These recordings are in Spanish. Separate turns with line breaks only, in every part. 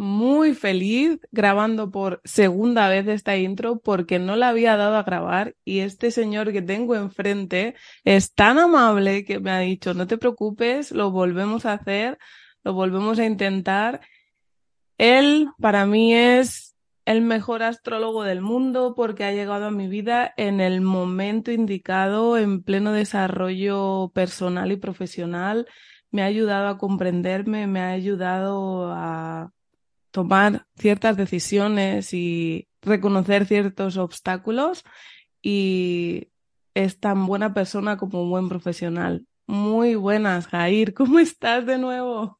muy feliz grabando por segunda vez esta intro porque no la había dado a grabar y este señor que tengo enfrente es tan amable que me ha dicho no te preocupes, lo volvemos a hacer, lo volvemos a intentar. Él para mí es el mejor astrólogo del mundo porque ha llegado a mi vida en el momento indicado, en pleno desarrollo personal y profesional. Me ha ayudado a comprenderme, me ha ayudado a tomar ciertas decisiones y reconocer ciertos obstáculos y es tan buena persona como un buen profesional. Muy buenas, Jair. ¿Cómo estás de nuevo?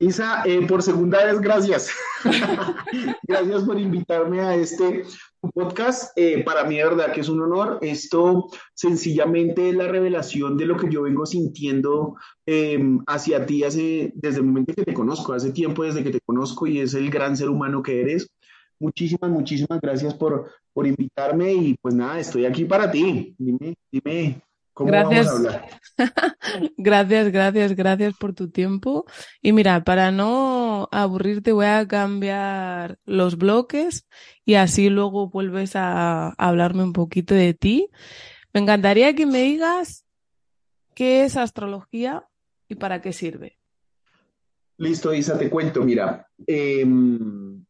Isa, eh, por segunda vez, gracias. gracias por invitarme a este podcast. Eh, para mí, de verdad que es un honor. Esto sencillamente es la revelación de lo que yo vengo sintiendo eh, hacia ti hace, desde el momento que te conozco, hace tiempo desde que te conozco y es el gran ser humano que eres. Muchísimas, muchísimas gracias por, por invitarme y pues nada, estoy aquí para ti. Dime, dime, ¿Cómo
gracias.
vamos a hablar?
gracias, gracias, gracias por tu tiempo. Y mira, para no aburrirte, voy a cambiar los bloques y así luego vuelves a hablarme un poquito de ti. Me encantaría que me digas qué es astrología y para qué sirve.
Listo, Isa, te cuento. Mira, em,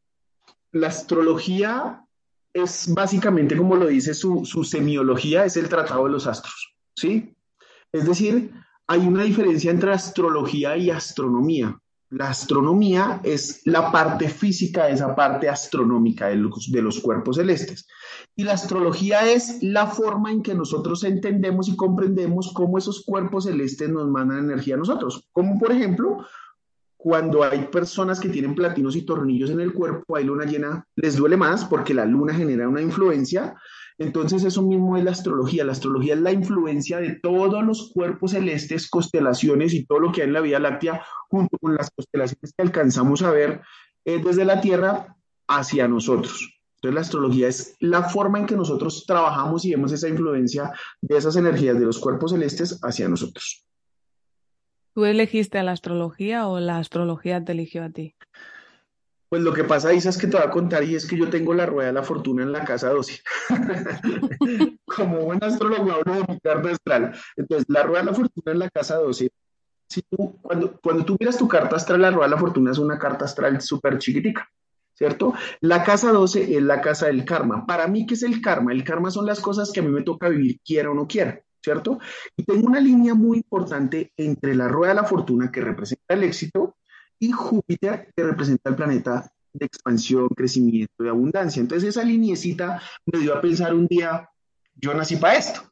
la astrología es básicamente, como lo dice su, su semiología, es el tratado de los astros. ¿Sí? Es decir, hay una diferencia entre astrología y astronomía. La astronomía es la parte física esa parte astronómica de los, de los, cuerpos celestes. Y la astrología es la forma en que nosotros entendemos y comprendemos cómo esos cuerpos celestes nos mandan energía a nosotros. Como por ejemplo, cuando hay personas que tienen platinos y tornillos en el cuerpo, hay luna llena, les duele más porque la luna genera una influencia entonces eso mismo es la astrología. La astrología es la influencia de todos los cuerpos celestes, constelaciones y todo lo que hay en la Vía Láctea, junto con las constelaciones que alcanzamos a ver eh, desde la Tierra hacia nosotros. Entonces la astrología es la forma en que nosotros trabajamos y vemos esa influencia de esas energías de los cuerpos celestes hacia nosotros.
¿Tú elegiste a la astrología o la astrología te eligió a ti?
Pues lo que pasa, Isa, es que te voy a contar y es que yo tengo la rueda de la fortuna en la casa 12. Como buen astrólogo hablo de mi carta astral. Entonces, la rueda de la fortuna en la casa 12. Si tú, cuando, cuando tú miras tu carta astral, la rueda de la fortuna es una carta astral súper chiquitica. ¿Cierto? La casa 12 es la casa del karma. Para mí, ¿qué es el karma? El karma son las cosas que a mí me toca vivir, quiera o no quiera. ¿Cierto? Y tengo una línea muy importante entre la rueda de la fortuna, que representa el éxito, y Júpiter, que representa el planeta de expansión, crecimiento, de abundancia. Entonces esa linecita me dio a pensar un día, yo nací para esto.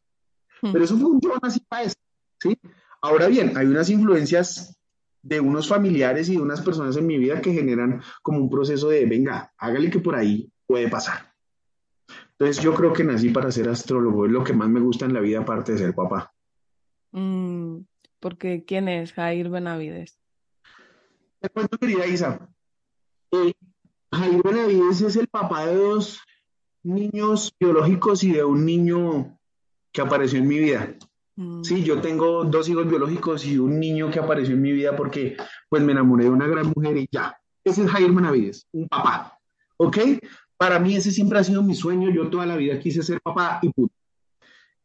Hmm. Pero eso fue un yo nací para esto, ¿sí? Ahora bien, hay unas influencias de unos familiares y de unas personas en mi vida que generan como un proceso de, venga, hágale que por ahí puede pasar. Entonces yo creo que nací para ser astrólogo, es lo que más me gusta en la vida aparte de ser papá.
Mm, porque ¿quién es Jair Benavides?
Te cuento, querida Isa. Eh, Jair Benavides es el papá de dos niños biológicos y de un niño que apareció en mi vida. Mm. Sí, yo tengo dos hijos biológicos y un niño que apareció en mi vida porque pues me enamoré de una gran mujer y ya. Ese es Jair Benavides, un papá. ¿Ok? Para mí ese siempre ha sido mi sueño. Yo toda la vida quise ser papá y puto.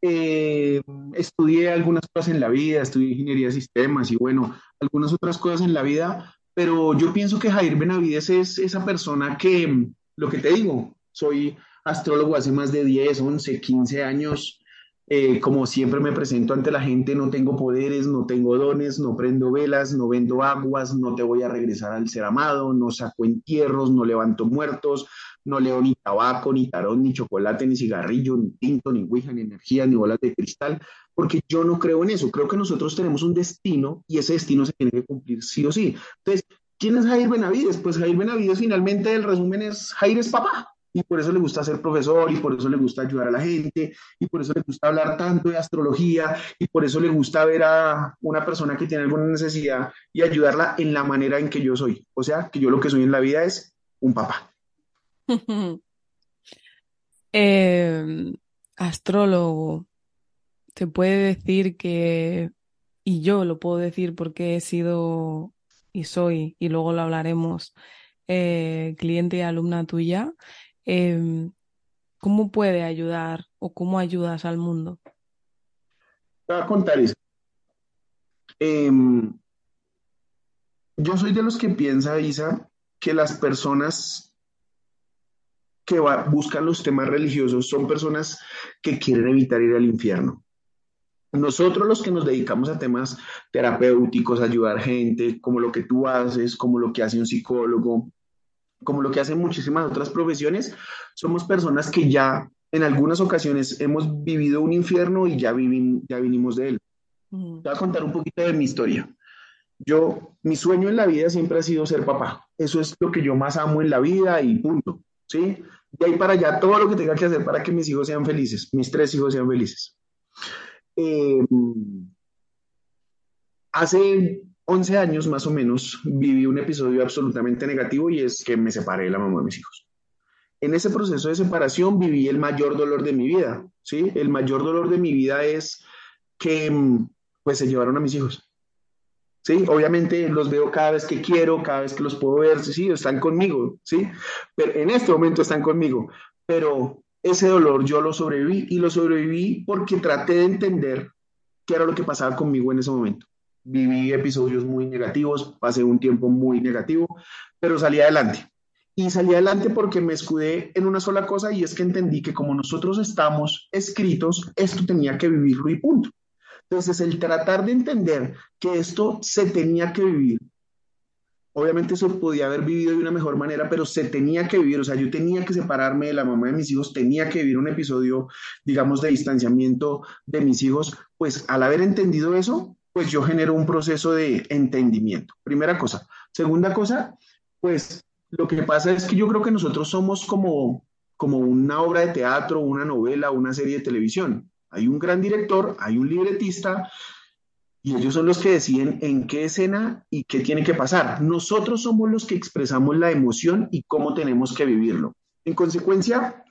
Eh, estudié algunas cosas en la vida, estudié ingeniería de sistemas y bueno, algunas otras cosas en la vida, pero yo pienso que Jair Benavides es esa persona que, lo que te digo, soy astrólogo hace más de 10, 11, 15 años. Eh, como siempre me presento ante la gente, no tengo poderes, no tengo dones, no prendo velas, no vendo aguas, no te voy a regresar al ser amado, no saco entierros, no levanto muertos, no leo ni tabaco, ni tarón, ni chocolate, ni cigarrillo, ni tinto, ni ouija, ni energía, ni bolas de cristal, porque yo no creo en eso. Creo que nosotros tenemos un destino y ese destino se tiene que cumplir sí o sí. Entonces, ¿Quién es Jair Benavides? Pues Jair Benavides finalmente el resumen es Jair es papá y por eso le gusta ser profesor y por eso le gusta ayudar a la gente y por eso le gusta hablar tanto de astrología y por eso le gusta ver a una persona que tiene alguna necesidad y ayudarla en la manera en que yo soy. O sea, que yo lo que soy en la vida es un papá.
Em, astrólogo, te puede decir que, y yo lo puedo decir porque he sido y soy, y luego lo hablaremos, eh, cliente y alumna tuya, Em, ¿cómo puede ayudar o cómo ayudas al mundo?
Te voy a contar eso. Em, yo soy de los que piensa, Isa, que las personas que buscan los temas religiosos son personas que quieren evitar ir al infierno. Nosotros los que nos dedicamos a temas terapéuticos, ayudar gente, como lo que tú haces, como lo que hace un psicólogo, como lo que hacen muchísimas otras profesiones, somos personas que ya en algunas ocasiones hemos vivido un infierno y ya, ya vinimos de él. Te voy a contar un poquito de mi historia. Yo, mi sueño en la vida siempre ha sido ser papá. Eso es lo que yo más amo en la vida y punto. ¿Sí? De ahí para allá, todo lo que tenga que hacer para que mis hijos sean felices, mis tres hijos sean felices. Eh, hace 11 años más o menos viví un episodio absolutamente negativo y es que me separé de la mamá de mis hijos. En ese proceso de separación viví el mayor dolor de mi vida, ¿sí? El mayor dolor de mi vida es que mm, pues se llevaron a mis hijos. ¿Sí? Obviamente los veo cada vez que quiero, cada vez que los puedo ver, sí, están conmigo, ¿sí? Pero en este momento están conmigo, pero ese dolor yo lo sobreviví y lo sobreviví porque traté de entender qué era lo que pasaba conmigo en ese momento viví episodios muy negativos, pasé un tiempo muy negativo, pero salí adelante. Y salí adelante porque me escudé en una sola cosa y es que entendí que como nosotros estamos escritos, esto tenía que vivirlo y punto. Entonces, el tratar de entender que esto se tenía que vivir, obviamente eso podía haber vivido de una mejor manera, pero se tenía que vivir, o sea, yo tenía que separarme de la mamá de mis hijos, tenía que vivir un episodio, digamos, de distanciamiento de mis hijos, pues al haber entendido eso, pues yo genero un proceso de entendimiento. Primera cosa. Segunda cosa, pues lo que pasa es que yo creo que nosotros somos como, como una obra de teatro, una novela, una serie de televisión. Hay un gran director, hay un libretista y ellos son los que deciden en qué escena y qué tiene que pasar. Nosotros somos los que expresamos la emoción y cómo tenemos que vivirlo. En consecuencia,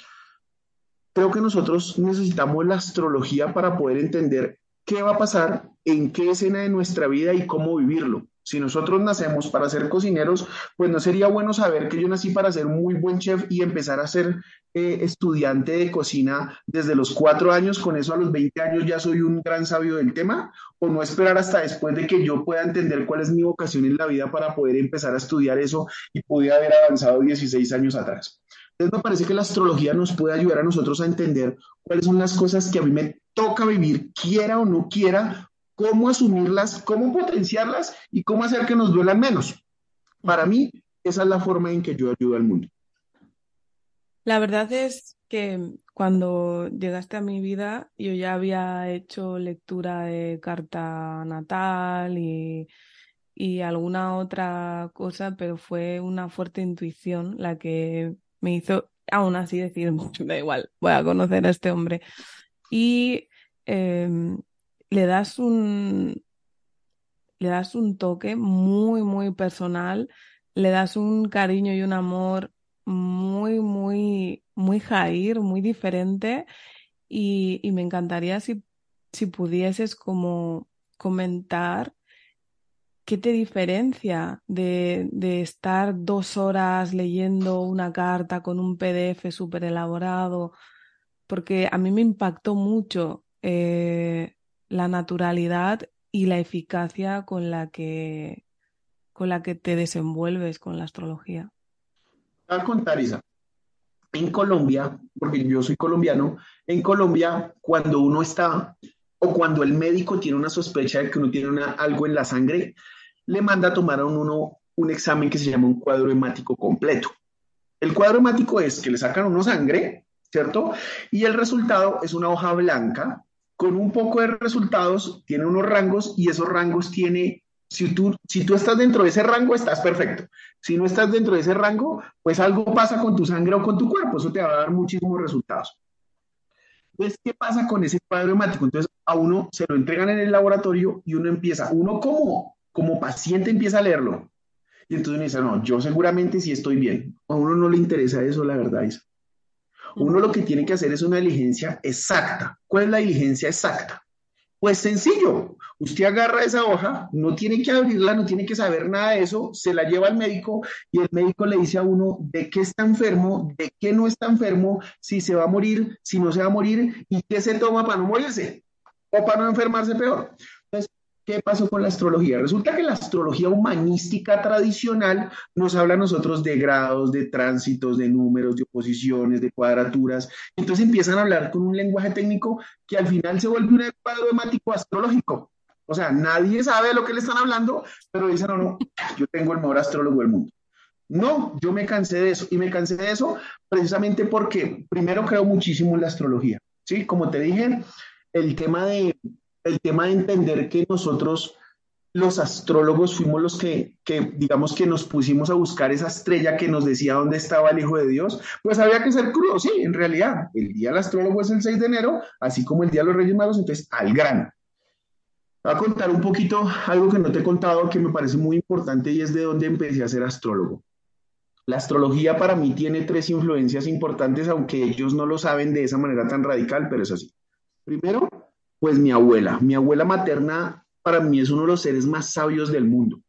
creo que nosotros necesitamos la astrología para poder entender qué va a pasar, en qué escena de nuestra vida y cómo vivirlo. Si nosotros nacemos para ser cocineros, pues no sería bueno saber que yo nací para ser muy buen chef y empezar a ser eh, estudiante de cocina desde los cuatro años, con eso a los 20 años ya soy un gran sabio del tema, o no esperar hasta después de que yo pueda entender cuál es mi vocación en la vida para poder empezar a estudiar eso y pude haber avanzado 16 años atrás. Entonces me parece que la astrología nos puede ayudar a nosotros a entender cuáles son las cosas que a mí me toca vivir, quiera o no quiera, cómo asumirlas, cómo potenciarlas y cómo hacer que nos duelan menos. Para mí, esa es la forma en que yo ayudo al mundo.
La verdad es que cuando llegaste a mi vida, yo ya había hecho lectura de carta natal y, y alguna otra cosa, pero fue una fuerte intuición la que me hizo aún así decir, da igual, voy a conocer a este hombre. Y em, le das un le das un toque muy, muy personal, le das un cariño y un amor muy, muy, muy Jair, muy diferente. Y, me encantaría si, si pudieses como comentar ¿qué te diferencia de, estar dos horas leyendo una carta con un PDF súper elaborado? Porque a mí me impactó mucho eh, la naturalidad y la eficacia con la que con la que te desenvuelves con la astrología.
Al contar, Isa, en Colombia, porque yo soy colombiano, en Colombia, cuando uno está o cuando el médico tiene una sospecha de que uno tiene algo en la sangre, le manda a tomar a uno un examen que se llama un cuadro hemático completo. El cuadro hemático es que le sacan uno sangre, ¿cierto? Y el resultado es una hoja blanca con un poco de resultados, tiene unos rangos y esos rangos tiene Si tú, si tú estás dentro de ese rango, estás perfecto. Si no estás dentro de ese rango, pues algo pasa con tu sangre o con tu cuerpo. Eso te va a dar muchísimos resultados. Entonces, ¿qué pasa con ese cuadro hemático? Entonces, a uno se lo entregan en el laboratorio y uno empieza, uno como, como paciente empieza a leerlo. Y entonces uno dice, no, yo seguramente sí estoy bien. A uno no le interesa eso, la verdad, Isa. Uno lo que tiene que hacer es una diligencia exacta. ¿Cuál es la diligencia exacta? Pues sencillo, usted agarra esa hoja, no tiene que abrirla, no tiene que saber nada de eso, se la lleva al médico y el médico le dice a uno de qué está enfermo, de qué no está enfermo, si se va a morir, si no se va a morir y qué se toma para no morirse o para no enfermarse peor. ¿Qué pasó con la astrología? Resulta que la astrología humanística tradicional nos habla a nosotros de grados, de tránsitos, de números, de oposiciones, de cuadraturas. Entonces empiezan a hablar con un lenguaje técnico que al final se vuelve un cuadro temático astrológico. O sea, nadie sabe de lo que le están hablando, pero dicen, no, no, yo tengo el mejor astrólogo del mundo. No, yo me cansé de eso. Y me cansé de eso precisamente porque primero creo muchísimo en la astrología. Sí, como te dije, el tema de el tema de entender que nosotros, los astrólogos, fuimos los que, digamos que nos pusimos a buscar esa estrella que nos decía dónde estaba el Hijo de Dios, pues había que ser crudo, sí, en realidad, el día del astrólogo es el 6 de enero, así como el día de los Reyes Magos, entonces al grano. Voy a contar un poquito algo que no te he contado que me parece muy importante y es de dónde empecé a ser astrólogo. La astrología para mí tiene tres influencias importantes, aunque ellos no lo saben de esa manera tan radical, pero es así. Primero, pues mi abuela. Mi abuela materna para mí es uno de los seres más sabios del mundo.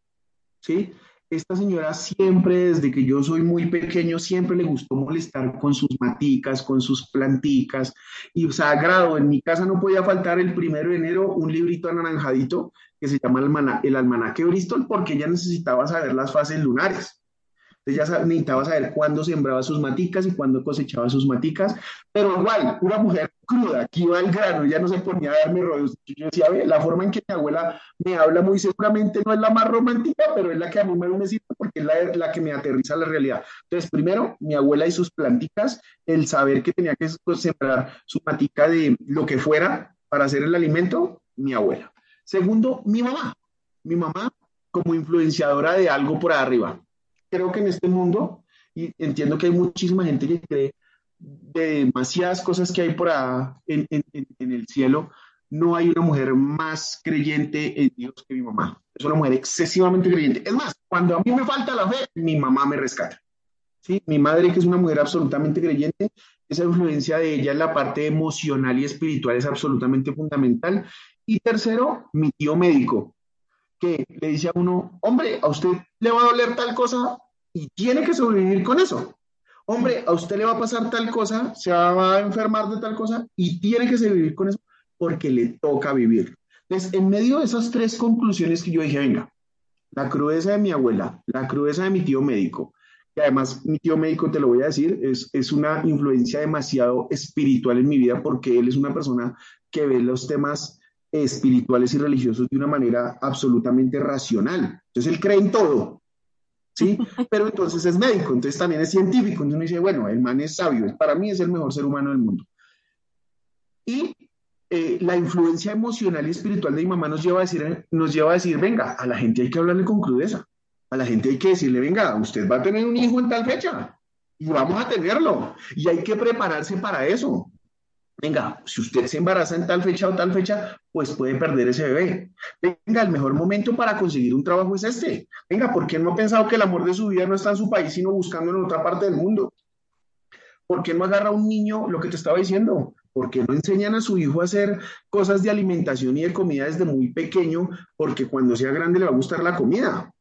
¿Sí? Esta señora siempre, desde que yo soy muy pequeño, siempre le gustó molestar con sus maticas, con sus planticas. Y sagrado, en mi casa no podía faltar el primero de enero un librito anaranjadito que se llama el, Almanaque Bristol, porque ella necesitaba saber las fases lunares. Entonces ya necesitaba saber cuándo sembraba sus maticas y cuándo cosechaba sus maticas, pero igual, una mujer cruda, aquí iba al grano, ya no se ponía a darme rollos. Yo decía, ve, la forma en que mi abuela me habla muy seguramente no es la más romántica, pero es la que a mí me porque es la, que me aterriza la realidad. Entonces, primero, mi abuela y sus planticas, el saber que tenía que sembrar su matica de lo que fuera para hacer el alimento, mi abuela. Segundo, mi mamá. Mi mamá como influenciadora de algo por arriba creo que en este mundo, y entiendo que hay muchísima gente que cree de demasiadas cosas que hay por en, en, el cielo, no hay una mujer más creyente en Dios que mi mamá. Es una mujer excesivamente creyente. Es más, cuando a mí me falta la fe, mi mamá me rescata. ¿Sí? Mi madre, que es una mujer absolutamente creyente, esa influencia de ella en la parte emocional y espiritual es absolutamente fundamental. Y tercero, mi tío médico, que le dice a uno, hombre, a usted le va a doler tal cosa y tiene que sobrevivir con eso. Hombre, a usted le va a pasar tal cosa, se va a enfermar de tal cosa y tiene que sobrevivir con eso porque le toca vivir. Entonces, en medio de esas tres conclusiones que yo dije, venga, la crudeza de mi abuela, la crudeza de mi tío médico, que además mi tío médico, te lo voy a decir, es, es una influencia demasiado espiritual en mi vida porque él es una persona que ve los temas espirituales y religiosos de una manera absolutamente racional. Entonces él cree en todo, ¿sí? Pero entonces es médico, entonces también es científico, entonces uno dice, bueno, el man es sabio, para mí es el mejor ser humano del mundo. Y eh, la influencia emocional y espiritual de mi mamá nos lleva, a decir, nos lleva a decir, venga, a la gente hay que hablarle con crudeza, a la gente hay que decirle, venga, usted va a tener un hijo en tal fecha y vamos a tenerlo, y hay que prepararse para eso venga, si usted se embaraza en tal fecha o tal fecha, pues puede perder ese bebé. Venga, el mejor momento para conseguir un trabajo es este. Venga, ¿por qué no ha pensado que el amor de su vida no está en su país, sino buscando en otra parte del mundo? ¿Por qué no agarra a un niño lo que te estaba diciendo? ¿Por qué no enseñan a su hijo a hacer cosas de alimentación y de comida desde muy pequeño? Porque cuando sea grande le va a gustar la comida.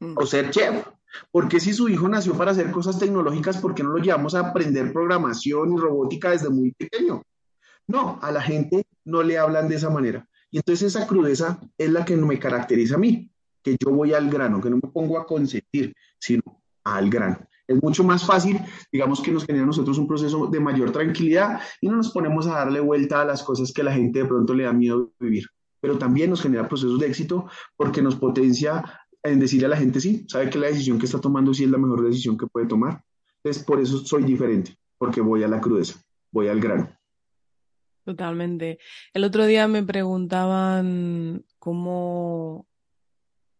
Mm. O ser chef. Porque si su hijo nació para hacer cosas tecnológicas, ¿por qué no lo llevamos a aprender programación y robótica desde muy pequeño? No, a la gente no le hablan de esa manera. Y entonces esa crudeza es la que me caracteriza a mí, que yo voy al grano, que no me pongo a consentir, sino al grano. Es mucho más fácil, digamos que nos genera a nosotros un proceso de mayor tranquilidad y no nos ponemos a darle vuelta a las cosas que la gente de pronto le da miedo vivir. Pero también nos genera procesos de éxito porque nos potencia en decirle a la gente, sí, sabe que la decisión que está tomando sí es la mejor decisión que puede tomar. Entonces, por eso soy diferente, porque voy a la crudeza, voy al grano.
Totalmente. El otro día me preguntaban cómo,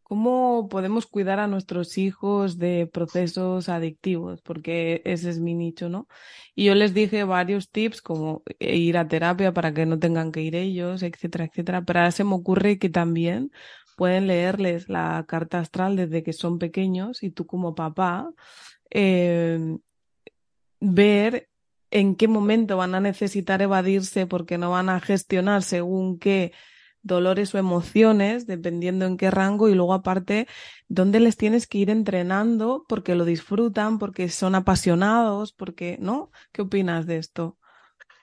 ¿Cómo podemos cuidar a nuestros hijos de procesos adictivos? Porque ese es mi nicho, ¿no? Y yo les dije varios tips como ir a terapia para que no tengan que ir ellos, etcétera, etcétera. Pero ahora se me ocurre que también pueden leerles la carta astral desde que son pequeños y tú como papá eh, ver en qué momento van a necesitar evadirse porque no van a gestionar según qué dolores o emociones, dependiendo en qué rango, y luego aparte, dónde les tienes que ir entrenando porque lo disfrutan, porque son apasionados, porque, ¿no? ¿Qué opinas de esto?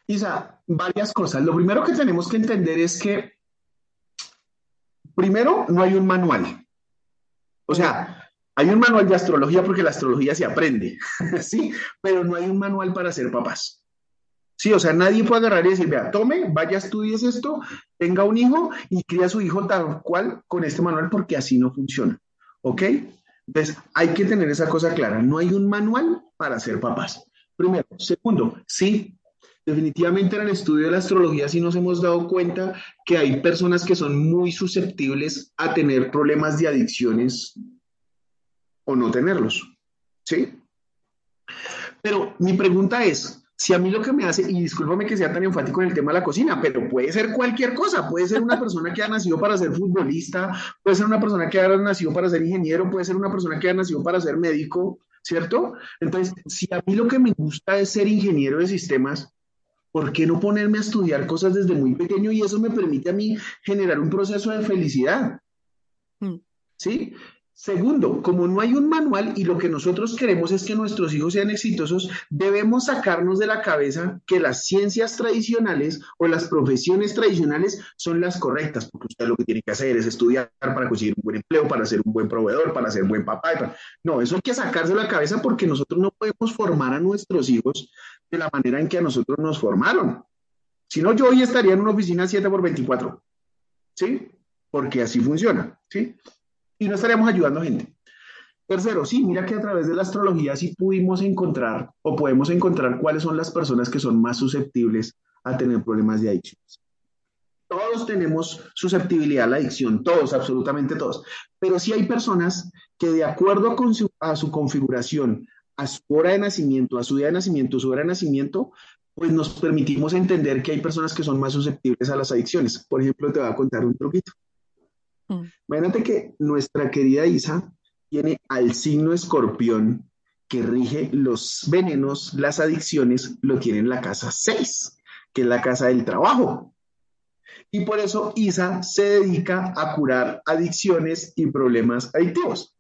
Isa, varias cosas. Lo primero que tenemos que entender es que, primero, no hay un manual. O sea, hay un manual de astrología porque la astrología se aprende, ¿sí? Pero no hay un manual para ser papás. Sí, o sea, nadie puede agarrar y decir, vea, tome, vaya, estudies esto, tenga un hijo y cría a su hijo tal cual con este manual porque así no funciona. ¿Ok? Entonces, hay que tener esa cosa clara. No hay un manual para ser papás. Primero. Segundo, sí, definitivamente en el estudio de la astrología sí nos hemos dado cuenta que hay personas que son muy susceptibles a tener problemas de adicciones o no tenerlos. ¿Sí? Pero mi pregunta es, si a mí lo que me hace, y discúlpame que sea tan enfático en el tema de la cocina, pero puede ser cualquier cosa, puede ser una persona que ha nacido para ser futbolista, puede ser una persona que ha nacido para ser ingeniero, puede ser una persona que ha nacido para ser médico, ¿cierto? Entonces, si a mí lo que me gusta es ser ingeniero de sistemas, ¿por qué no ponerme a estudiar cosas desde muy pequeño y eso me permite a mí generar un proceso de felicidad? Mm. ¿Sí? Segundo, como no hay un manual y lo que nosotros queremos es que nuestros hijos sean exitosos, debemos sacarnos de la cabeza que las ciencias tradicionales o las profesiones tradicionales son las correctas, porque usted lo que tiene que hacer es estudiar para conseguir un buen empleo, para ser un buen proveedor, para ser un buen papá. No, eso hay que sacarse de la cabeza porque nosotros no podemos formar a nuestros hijos de la manera en que a nosotros nos formaron. Si no, yo hoy estaría en una oficina 7 por 24. ¿Sí? Porque así funciona. ¿Sí? Y no estaríamos ayudando a gente. Tercero, sí, mira que a través de la astrología sí pudimos encontrar o podemos encontrar cuáles son las personas que son más susceptibles a tener problemas de adicciones. Todos tenemos susceptibilidad a la adicción, todos, absolutamente todos. Pero sí hay personas que de acuerdo con su, a su configuración, a su hora de nacimiento, a su día de nacimiento, su hora de nacimiento, pues nos permitimos entender que hay personas que son más susceptibles a las adicciones. Por ejemplo, te voy a contar un truquito. Mm. Imagínate que nuestra querida Isa tiene al signo escorpión que rige los venenos, las adicciones, lo tiene en la casa 6, que es la casa del trabajo. Y por eso Isa se dedica a curar adicciones y problemas adictivos.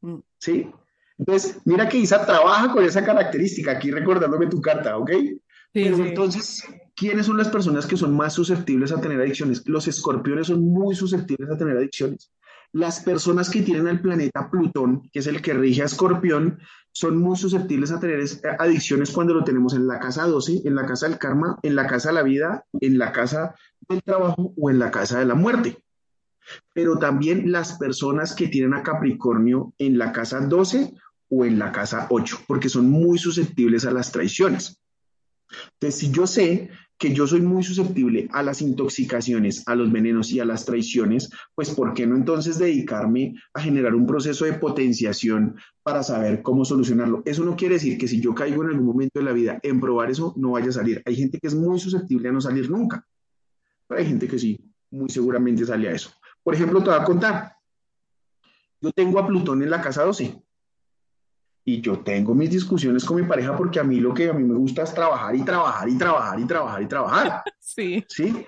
Mm. ¿Sí? Entonces, mira que Isa trabaja con esa característica, aquí recordándome tu carta, ¿ok? Pero entonces, ¿quiénes son las personas que son más susceptibles a tener adicciones? Los escorpiones son muy susceptibles a tener adicciones. Las personas que tienen al planeta Plutón, que es el que rige a Escorpión, son muy susceptibles a tener adicciones cuando lo tenemos en la casa 12, en la casa del karma, en la casa de la vida, en la casa del trabajo o en la casa de la muerte. Pero también las personas que tienen a Capricornio en la casa 12 o en la casa 8, porque son muy susceptibles a las traiciones. Entonces, si yo sé que yo soy muy susceptible a las intoxicaciones, a los venenos y a las traiciones, pues ¿por qué no entonces dedicarme a generar un proceso de potenciación para saber cómo solucionarlo? Eso no quiere decir que si yo caigo en algún momento de la vida en probar eso, no vaya a salir. Hay gente que es muy susceptible a no salir nunca, pero hay gente que sí, muy seguramente sale a eso. Por ejemplo, te voy a contar. Yo tengo a Plutón en la casa 12 y yo tengo mis discusiones con mi pareja porque a mí lo que a mí me gusta es trabajar y trabajar y trabajar y trabajar y trabajar.
Sí.
Sí.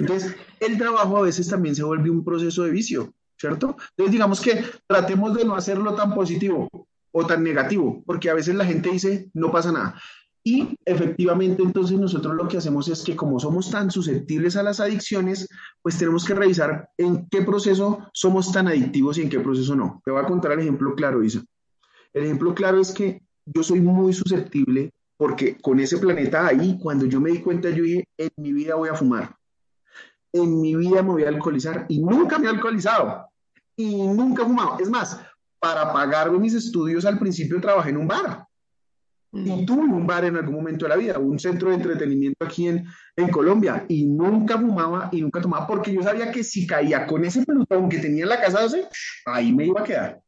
Entonces, el trabajo a veces también se vuelve un proceso de vicio, ¿cierto? Entonces, digamos que tratemos de no hacerlo tan positivo o tan negativo, porque a veces la gente dice, no pasa nada. Y efectivamente, entonces nosotros lo que hacemos es que como somos tan susceptibles a las adicciones, pues tenemos que revisar en qué proceso somos tan adictivos y en qué proceso no. Te voy a contar el ejemplo claro, Isa. El ejemplo claro es que yo soy muy susceptible porque con ese planeta ahí, cuando yo me di cuenta, yo dije, en mi vida voy a fumar, en mi vida me voy a alcoholizar y nunca me he alcoholizado y nunca he fumado. Es más, para pagarme mis estudios al principio trabajé en un bar. Y mm. tuve un bar en algún momento de la vida, un centro de entretenimiento aquí en, en Colombia, y nunca fumaba y nunca tomaba, porque yo sabía que si caía con ese pelotón que tenía en la casa, ahí me iba a quedar.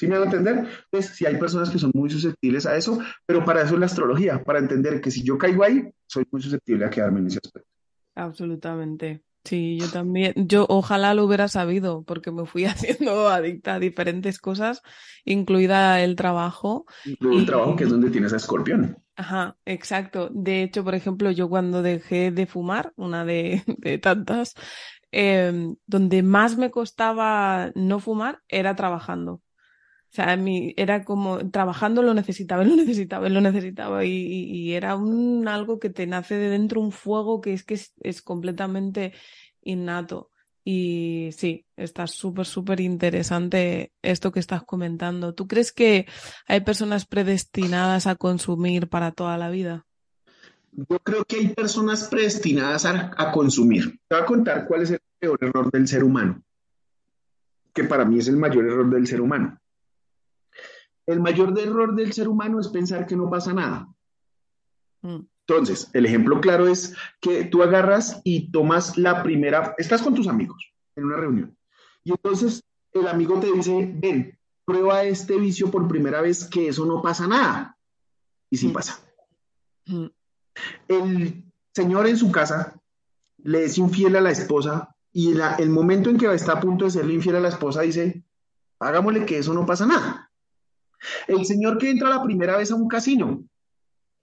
¿Sí me van a entender? Pues si hay personas que son muy susceptibles a eso, pero para eso es la astrología, para entender que si yo caigo ahí, soy muy susceptible a quedarme en ese aspecto.
Absolutamente. Sí, yo también. Yo ojalá lo hubiera sabido, porque me fui haciendo adicta a diferentes cosas, incluida el trabajo.
Incluido el trabajo, que es donde tienes a escorpión.
Ajá, exacto. De hecho, por ejemplo, yo cuando dejé de fumar, una de, tantas, em, donde más me costaba no fumar era trabajando. O sea, mi, era como trabajando lo necesitaba, lo necesitaba, lo necesitaba y, era un, algo que te nace de dentro, un fuego que es que es, es completamente innato. Y sí, está súper, súper interesante esto que estás comentando. ¿Tú crees que hay personas predestinadas a consumir para toda la vida?
Yo creo que hay personas predestinadas a, a consumir. Te voy a contar cuál es el peor error del ser humano, que para mí es el mayor error del ser humano el mayor error del ser humano es pensar que no pasa nada. Mm. Entonces, el ejemplo claro es que tú agarras y tomas la primera, estás con tus amigos en una reunión, y entonces el amigo te dice, ven, prueba este vicio por primera vez, que eso no pasa nada. Y sí mm. pasa. Mm. El señor en su casa le es infiel a la esposa y el momento en que está a punto de serle infiel a la esposa dice, hagámosle que eso no pasa nada. El señor que entra la primera vez a un casino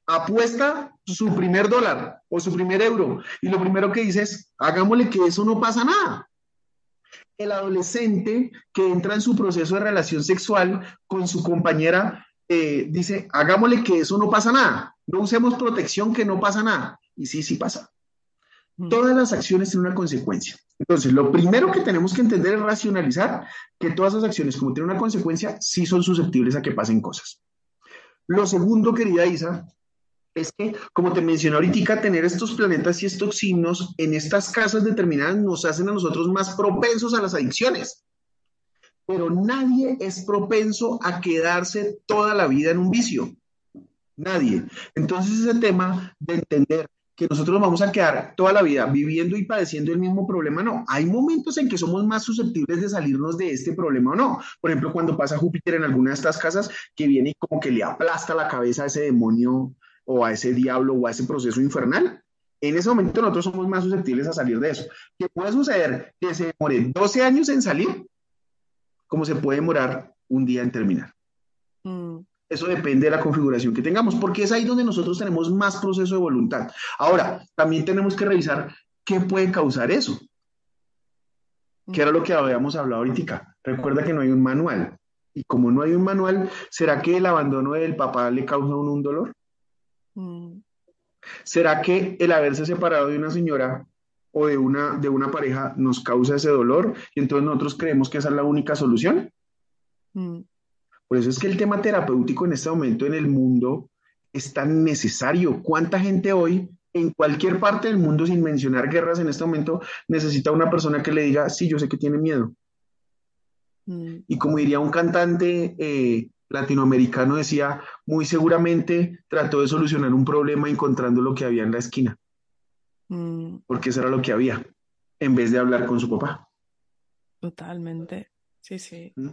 apuesta su primer dólar o su primer euro y lo primero que dice es, hagámosle que eso no pasa nada. El adolescente que entra en su proceso de relación sexual con su compañera eh, dice, hagámosle que eso no pasa nada, no usemos protección que no pasa nada. Y sí, sí pasa. Todas las acciones tienen una consecuencia. Entonces, lo primero que tenemos que entender es racionalizar que todas esas acciones, como tienen una consecuencia, sí son susceptibles a que pasen cosas. Lo segundo, querida Isa, es que, como te mencioné ahorita, tener estos planetas y estos signos en estas casas determinadas nos hacen a nosotros más propensos a las adicciones. Pero nadie es propenso a quedarse toda la vida en un vicio. Nadie. Entonces, ese tema de entender que nosotros vamos a quedar toda la vida viviendo y padeciendo el mismo problema, no. Hay momentos en que somos más susceptibles de salirnos de este problema o no. Por ejemplo, cuando pasa Júpiter en alguna de estas casas, que viene y como que le aplasta la cabeza a ese demonio o a ese diablo o a ese proceso infernal. En ese momento nosotros somos más susceptibles a salir de eso. ¿Qué puede suceder? Que se demore 12 años en salir, como se puede demorar un día en terminar. Mm. Eso depende de la configuración que tengamos, porque es ahí donde nosotros tenemos más proceso de voluntad. Ahora, también tenemos que revisar qué puede causar eso. Que era lo que habíamos hablado ahorita. Recuerda que no hay un manual. Y como no hay un manual, ¿será que el abandono del papá le causa un, dolor? Mm. ¿Será que el haberse separado de una señora o de una, de una pareja nos causa ese dolor y entonces nosotros creemos que esa es la única solución? Mm. Por eso es que el tema terapéutico en este momento en el mundo es tan necesario. ¿Cuánta gente hoy en cualquier parte del mundo, sin mencionar guerras en este momento, necesita una persona que le diga, sí, yo sé que tiene miedo? Mm. Y como diría un cantante eh, latinoamericano, decía, muy seguramente trató de solucionar un problema encontrando lo que había en la esquina. Mm. Porque eso era lo que había, en vez de hablar con su papá.
Totalmente. Sí, sí. ¿Mm?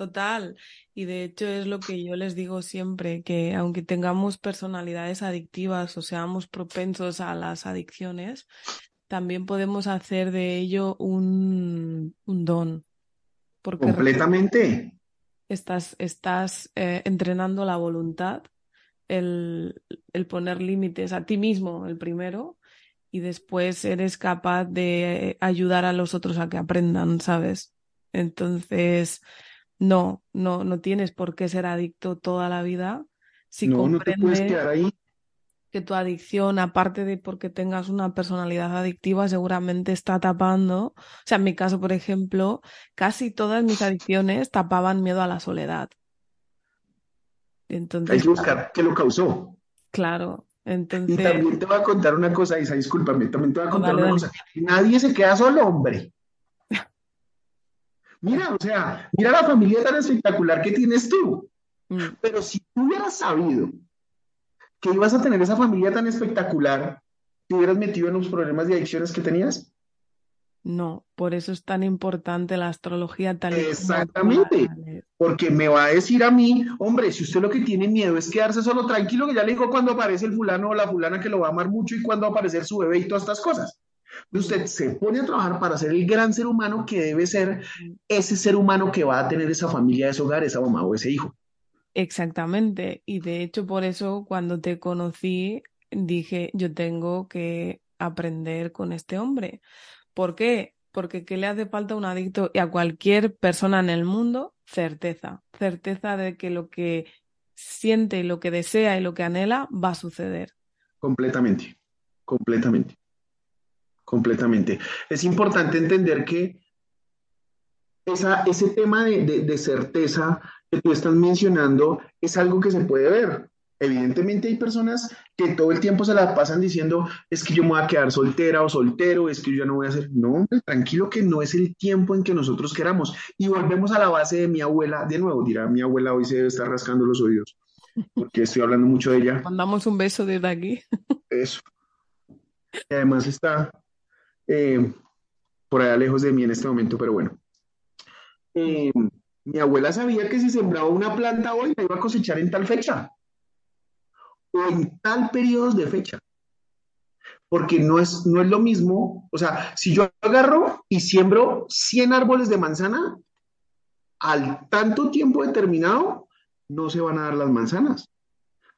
Total. Y de hecho es lo que yo les digo siempre, que aunque tengamos personalidades adictivas o seamos propensos a las adicciones, también podemos hacer de ello un, don.
Porque Completamente.
Estás, estás eh, entrenando la voluntad, el, el poner límites a ti mismo, el primero, y después eres capaz de ayudar a los otros a que aprendan, ¿sabes? Entonces, no, no, no tienes por qué ser adicto toda la vida.
Si no, no te puedes quedar ahí.
Que tu adicción, aparte de porque tengas una personalidad adictiva, seguramente está tapando. O sea, en mi caso, por ejemplo, casi todas mis adicciones tapaban miedo a la soledad.
Entonces, Hay que buscar qué lo causó.
Claro, entonces...
Y también te voy a contar una cosa, Isa, discúlpame, también te voy a contar una cosa. Nadie se queda solo, hombre. Mira, o sea, mira la familia tan espectacular que tienes tú. Mm. Pero si tú hubieras sabido que ibas a tener esa familia tan espectacular, te hubieras metido en los problemas de adicciones que tenías?
No, por eso es tan importante la astrología tal
Exactamente, porque me va a decir a mí, hombre, si usted lo que tiene miedo es quedarse solo tranquilo, que ya le dijo cuando aparece el fulano o la fulana que lo va a amar mucho y cuando va a aparecer su bebé y todas estas cosas. Usted se pone a trabajar para ser el gran ser humano que debe ser ese ser humano que va a tener esa familia, ese hogar, esa mamá o ese hijo.
Exactamente, y de hecho por eso cuando te conocí dije, yo tengo que aprender con este hombre ¿Por qué? Porque ¿qué le hace falta a un adicto y a cualquier persona en el mundo? Certeza. Certeza de que lo que siente, lo que desea y lo que anhela va a suceder.
Completamente, completamente, completamente. Es importante entender que esa, ese tema de, de certeza que tú estás mencionando es algo que se puede ver. Evidentemente hay personas que todo el tiempo se la pasan diciendo, es que yo me voy a quedar soltera o soltero, es que yo ya no voy a hacer. No, tranquilo que no es el tiempo en que nosotros queramos. Y volvemos a la base de mi abuela, de nuevo, dirá, mi abuela hoy se debe estar rascando los oídos, porque estoy hablando mucho de ella.
Mandamos un beso desde aquí.
Eso. Y además está eh, por allá lejos de mí en este momento, pero bueno. Eh, mi abuela sabía que si sembraba una planta hoy la iba a cosechar en tal fecha o en tal periodo de fecha. Porque no es, no es lo mismo, o sea, si yo agarro y siembro 100 árboles de manzana, al tanto tiempo determinado, no se van a dar las manzanas.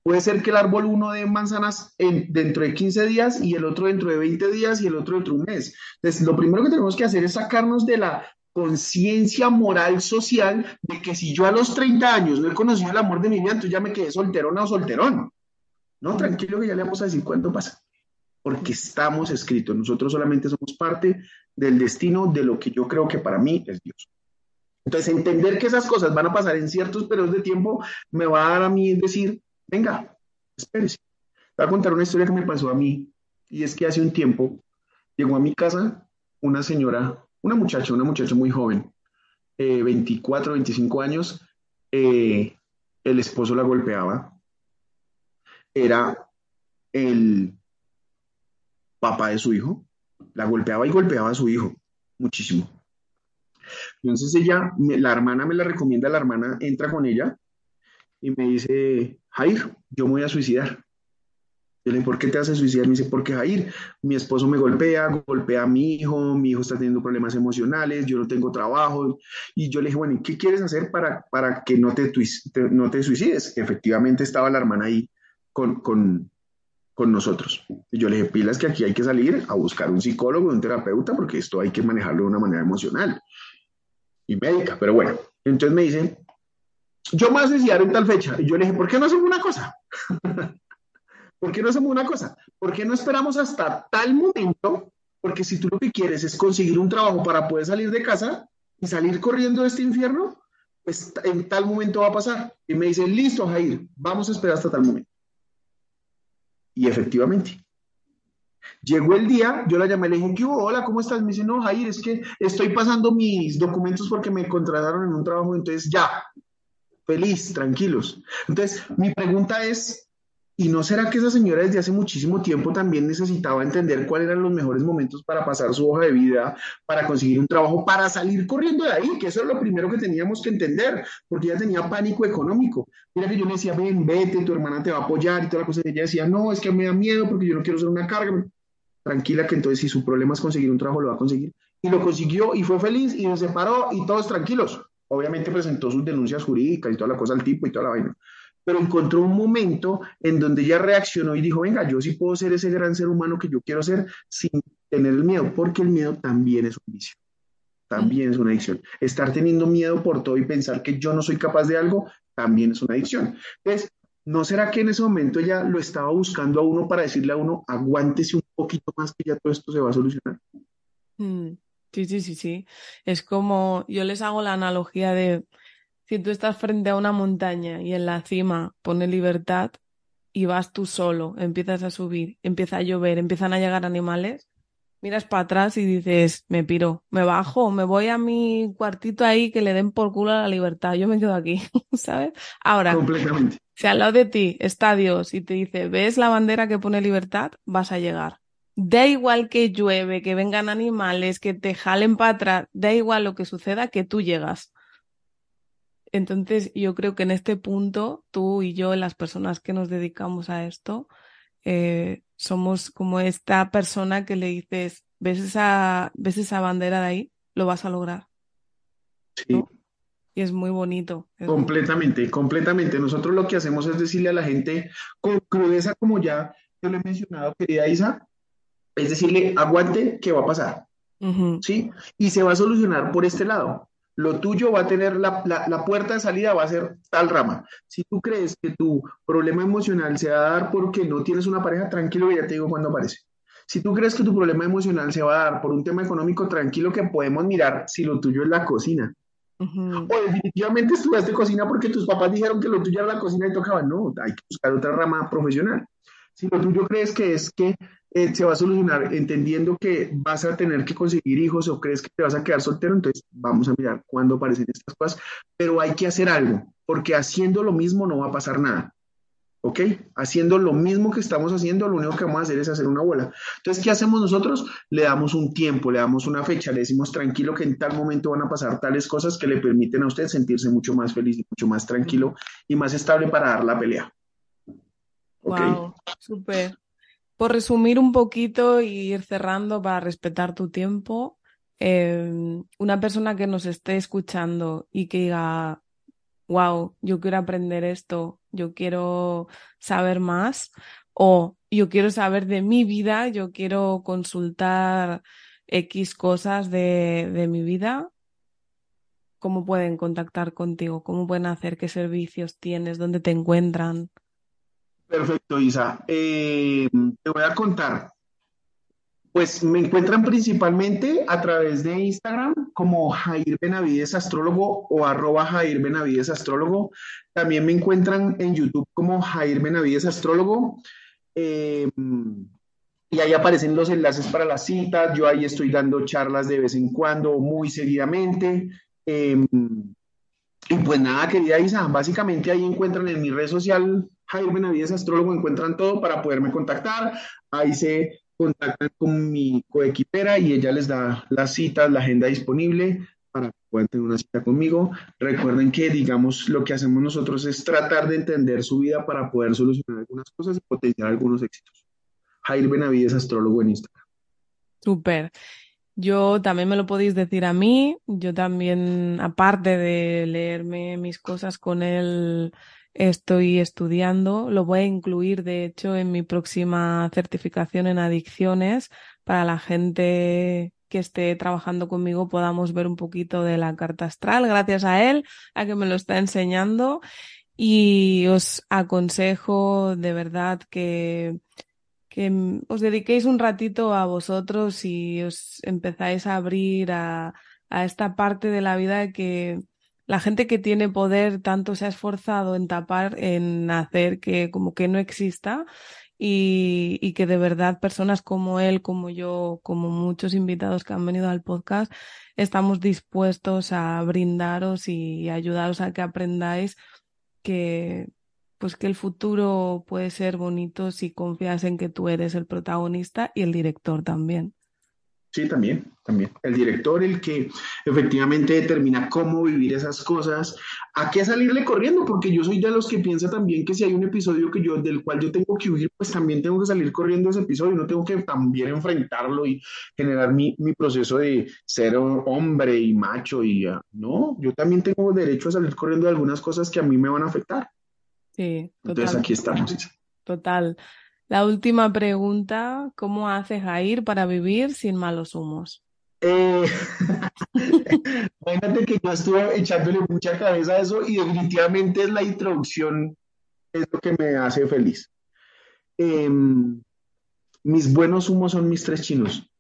Puede ser que el árbol uno dé manzanas en, dentro de 15 días y el otro dentro de 20 días y el otro dentro de un mes. Entonces, lo primero que tenemos que hacer es sacarnos de la conciencia moral social de que si yo a los 30 años no he conocido el amor de mi vida, entonces ya me quedé solterona o solterón. No, tranquilo que ya le vamos a decir cuándo pasa. Porque estamos escritos. Nosotros solamente somos parte del destino de lo que yo creo que para mí es Dios. Entonces, entender que esas cosas van a pasar en ciertos periodos de tiempo me va a dar a mí decir, venga, espérese. Voy a contar una historia que me pasó a mí. Y es que hace un tiempo llegó a mi casa una señora, una muchacha, una muchacha muy joven, 24, eh, 25 años. Eh, el esposo la golpeaba, era el papá de su hijo, la golpeaba y golpeaba a su hijo muchísimo. Entonces ella, la hermana me la recomienda, la hermana entra con ella y me dice, Jair, yo me voy a suicidar. Yo le dije, ¿por qué te haces suicidar? Me dice, porque Jair, mi esposo me golpea, golpea a mi hijo, mi hijo está teniendo problemas emocionales, yo no tengo trabajo. Y yo le dije, bueno, ¿y qué quieres hacer para, para que no te, no te suicides? Efectivamente estaba la hermana ahí con, con, con nosotros. Y yo le dije, pilas que aquí hay que salir a buscar un psicólogo, un terapeuta, porque esto hay que manejarlo de una manera emocional y médica. Pero bueno, entonces me dice, yo me voy a suicidar en tal fecha. Y yo le dije, ¿por qué no hacemos una cosa? ¿Por qué no hacemos una cosa? ¿Por qué no esperamos hasta tal momento? Porque si tú lo que quieres es conseguir un trabajo para poder salir de casa y salir corriendo de este infierno, pues en tal momento va a pasar. Y me dice, listo, Jair, vamos a esperar hasta tal momento. Y efectivamente, Llegó el día, yo la llamé, le dije, ¿qué Hola, ¿cómo estás? Me dice, no, Jair, es que estoy pasando mis documentos porque me contrataron en un trabajo, entonces ya, feliz, tranquilos. Entonces, mi pregunta es, ¿Y no será que esa señora desde hace muchísimo tiempo también necesitaba entender cuáles eran los mejores momentos para pasar su hoja de vida, para conseguir un trabajo, para salir corriendo de ahí? Que eso es lo primero que teníamos que entender, porque ella tenía pánico económico. Mira que yo le decía, ven, vete, tu hermana te va a apoyar y toda la cosa. Y ella decía, no, es que me da miedo porque yo no quiero ser una carga. Tranquila que entonces si su problema es conseguir un trabajo, lo va a conseguir. Y lo consiguió y fue feliz y se separó y todos tranquilos. Obviamente presentó sus denuncias jurídicas y toda la cosa al tipo y toda la vaina pero encontró un momento en donde ella reaccionó y dijo, venga, yo sí puedo ser ese gran ser humano que yo quiero ser sin tener el miedo, porque el miedo también es un vicio, también es una adicción. Estar teniendo miedo por todo y pensar que yo no soy capaz de algo, también es una adicción. Entonces, ¿no será que en ese momento ella lo estaba buscando a uno para decirle a uno, aguántese un poquito más que ya todo esto se va a solucionar?
Mm, sí, sí, sí, sí. Es como, yo les hago la analogía de si tú estás frente a una montaña y en la cima pone libertad y vas tú solo, empiezas a subir, empieza a llover, empiezan a llegar animales, miras para atrás y dices, me piro, me bajo, me voy a mi cuartito ahí que le den por culo a la libertad, yo me quedo aquí, ¿sabes? Ahora,
Completamente.
si al lado de ti está Dios y te dice, ¿ves la bandera que pone libertad? Vas a llegar. Da igual que llueve, que vengan animales, que te jalen para atrás, da igual lo que suceda, que tú llegas. Entonces, yo creo que en este punto, tú y yo, las personas que nos dedicamos a esto, eh, somos como esta persona que le dices, ¿ves esa, ves esa bandera de ahí? Lo vas a lograr.
Sí.
Y es muy bonito.
completamente, completamente. Nosotros lo que hacemos es decirle a la gente con crudeza, como ya yo le he mencionado, querida Isa, es decirle, aguante, ¿qué va a pasar? ¿Sí? Y se va a solucionar por este lado. Lo tuyo va a tener la, la, puerta de salida, va a ser tal rama. Si tú crees que tu problema emocional se va a dar porque no tienes una pareja, tranquilo, ya te digo cuándo aparece. Si tú crees que tu problema emocional se va a dar por un tema económico, tranquilo que podemos mirar si lo tuyo es la cocina. O definitivamente estudiaste cocina porque tus papás dijeron que lo tuyo era la cocina y tocaba. No, hay que buscar otra rama profesional. Si lo tuyo crees que es que eh, se va a solucionar entendiendo que vas a tener que conseguir hijos o crees que te vas a quedar soltero, entonces vamos a mirar cuándo aparecen estas cosas, pero hay que hacer algo, porque haciendo lo mismo no va a pasar nada. ¿Ok? Haciendo lo mismo que estamos haciendo, lo único que vamos a hacer es hacer una bola. Entonces, ¿qué hacemos nosotros? Le damos un tiempo, le damos una fecha, le decimos tranquilo que en tal momento van a pasar tales cosas que le permiten a usted sentirse mucho más feliz mucho más tranquilo y más estable para dar la pelea.
Wow, súper. Por resumir un poquito y ir cerrando para respetar tu tiempo, em, una persona que nos esté escuchando y que diga, wow, yo quiero aprender esto, yo quiero saber más, o yo quiero saber de mi vida, yo quiero consultar X cosas de, de mi vida, ¿cómo pueden contactar contigo? ¿Cómo pueden hacer? ¿Qué servicios tienes? ¿Dónde te encuentran?
Perfecto, Isa. Eh, te voy a contar. Pues me encuentran principalmente a través de Instagram como Jair Benavides Astrólogo o arroba Jair Benavides Astrólogo. También me encuentran en YouTube como Jair Benavides Astrólogo. Eh, y ahí aparecen los enlaces para las citas. Yo ahí estoy dando charlas de vez en cuando, muy seguidamente. Eh, y pues nada, querida Isa, básicamente ahí encuentran en mi red social Jair Benavides Astrólogo, encuentran todo para poderme contactar. Ahí se contactan con mi coequipera y ella les da las citas, la agenda disponible para que puedan tener una cita conmigo. Recuerden que, digamos, lo que hacemos nosotros es tratar de entender su vida para poder solucionar algunas cosas y potenciar algunos éxitos. Jair Benavides, astrólogo en Instagram.
Súper. Yo también me lo podéis decir a mí. Yo también, aparte de leerme mis cosas con él estoy estudiando. Lo voy a incluir, de hecho, en mi próxima certificación en adicciones para la gente que esté trabajando conmigo podamos ver un poquito de la carta astral gracias a él, a que me lo está enseñando. Y os aconsejo de verdad que, que os dediquéis un ratito a vosotros y os empezáis a abrir a, a esta parte de la vida que, la gente que tiene poder tanto se ha esforzado en tapar, en hacer que como que no exista y, y, que de verdad personas como él, como yo, como muchos invitados que han venido al podcast, estamos dispuestos a brindaros y ayudaros a que aprendáis que pues que el futuro puede ser bonito si confías en que tú eres el protagonista y el director también.
Sí, también, también. El director, el que efectivamente determina cómo vivir esas cosas, a qué salirle corriendo, porque yo soy de los que piensa también que si hay un episodio que yo, del cual yo tengo que huir, pues también tengo que salir corriendo ese episodio, no tengo que también enfrentarlo y generar mi, mi proceso de ser hombre y macho y ya. No, yo también tengo derecho a salir corriendo de algunas cosas que a mí me van a afectar.
Sí,
total. Entonces aquí estamos.
Total. La última pregunta, ¿cómo hace Jair para vivir sin malos humos?
Eh, imagínate que yo estuve echándole mucha cabeza a eso y definitivamente es la introducción, es lo que me hace feliz. Em, mis buenos humos son mis tres chinos.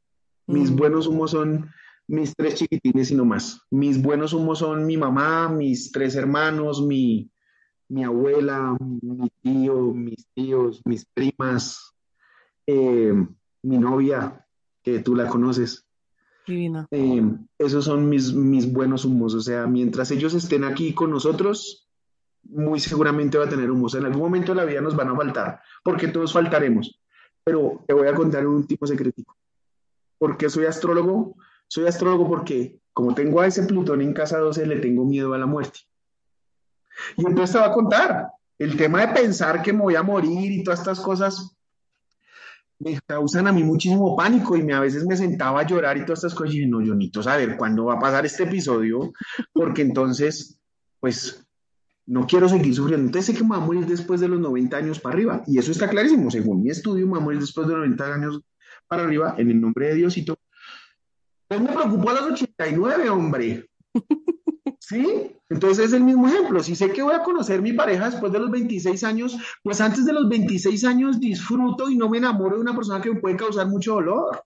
Mis mm. buenos humos son mis tres chiquitines y no más. Mis buenos humos son mi mamá, mis tres hermanos, mi, mi abuela, mi tío, mis tíos, mis primas, eh, mi novia, que tú la conoces.
Divina.
Eh, esos son mis, mis buenos humos. O sea, mientras ellos estén aquí con nosotros, muy seguramente va a tener humos. En algún momento de la vida nos van a faltar, porque todos faltaremos. Pero te voy a contar un último secretico. ¿Por qué soy astrólogo? Soy astrólogo porque, como tengo a ese Plutón en casa 12, le tengo miedo a la muerte. Y entonces te va a contar. El tema de pensar que me voy a morir y todas estas cosas me causan a mí muchísimo pánico y me, a veces me sentaba a llorar y todas estas cosas y dije, no, yo necesito saber cuándo va a pasar este episodio, porque entonces, pues, no quiero seguir sufriendo. Entonces sé que me voy a morir después de los 90 años para arriba. Y eso está clarísimo. Según mi estudio, me voy a morir después de los 90 años para arriba, en el nombre de Diosito. Pues me preocupó a los 89, hombre. ¿Sí? Entonces es el mismo ejemplo. Si sé que voy a conocer mi pareja después de los 26 años, pues antes de los 26 años disfruto y no me enamoro de una persona que me puede causar mucho dolor.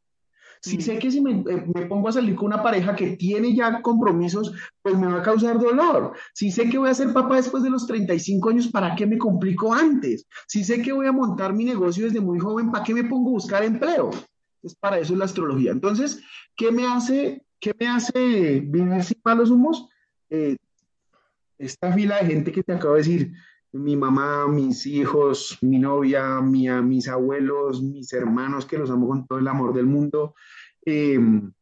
Si sé que si me, eh, me, pongo a salir con una pareja que tiene ya compromisos, pues me va a causar dolor. Si sé que voy a ser papá después de los 35 años, ¿para qué me complico antes? Si sé que voy a montar mi negocio desde muy joven, ¿para qué me pongo a buscar empleo? Es para eso la astrología. Entonces, ¿qué me hace, qué me hace vivir sin malos humos? Eh, esta fila de gente que te acabo de decir, mi mamá, mis hijos, mi novia, mi, mis abuelos, mis hermanos, que los amo con todo el amor del mundo. Em,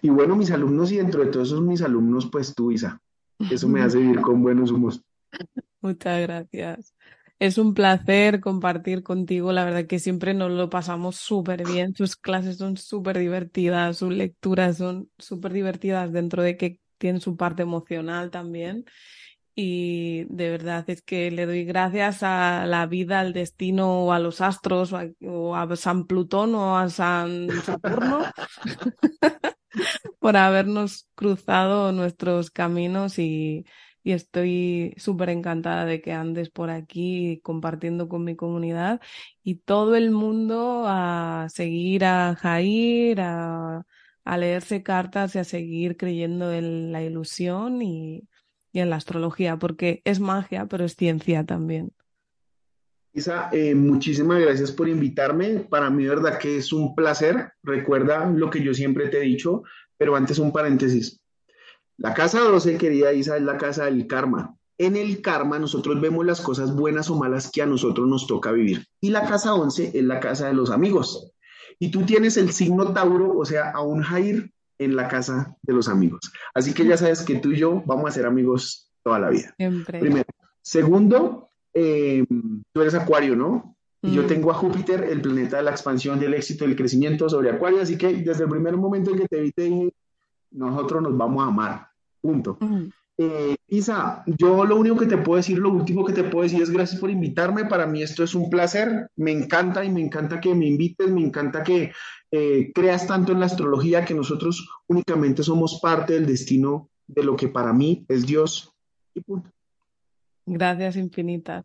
y bueno, mis alumnos y dentro de todos esos mis alumnos, pues tú, Isa. Eso me hace vivir con buenos humos.
Muchas gracias. Es un placer compartir contigo. La verdad que siempre nos lo pasamos súper bien. Tus clases son súper divertidas, sus lecturas son súper divertidas dentro de que tienen su parte emocional también. Y de verdad es que le doy gracias a la vida, al destino o a los astros o a, San Plutón o a San Saturno por habernos cruzado nuestros caminos. Y, y estoy súper encantada de que andes por aquí compartiendo con mi comunidad y todo el mundo a seguir a Jair, a, a leerse cartas y a seguir creyendo en la ilusión y en la astrología, porque es magia, pero es ciencia también.
Isa, eh, muchísimas gracias por invitarme. Para mí, verdad que es un placer. Recuerda lo que yo siempre te he dicho, pero antes un paréntesis. La casa 12, querida Isa, es la casa del karma. En el karma nosotros vemos las cosas buenas o malas que a nosotros nos toca vivir. Y la casa 11 es la casa de los amigos. Y tú tienes el signo Tauro, o sea, a un Jair en la casa de los amigos. Así que ya sabes que tú y yo vamos a ser amigos toda la vida.
Siempre.
Primero. Segundo, eh, tú eres Acuario, ¿no? Y yo mm. tengo a Júpiter, el planeta de la expansión, del éxito, del crecimiento sobre Acuario, así que desde el primer momento en que te vi, te dije, nosotros nos vamos a amar. Punto. Mm. Eh, Isa, yo lo único que te puedo decir, lo último que te puedo decir es gracias por invitarme. Para mí esto es un placer. Me encanta y me encanta que me invites, me encanta que eh, creas tanto en la astrología que nosotros únicamente somos parte del destino de lo que para mí es Dios. Y punto.
Gracias infinitas.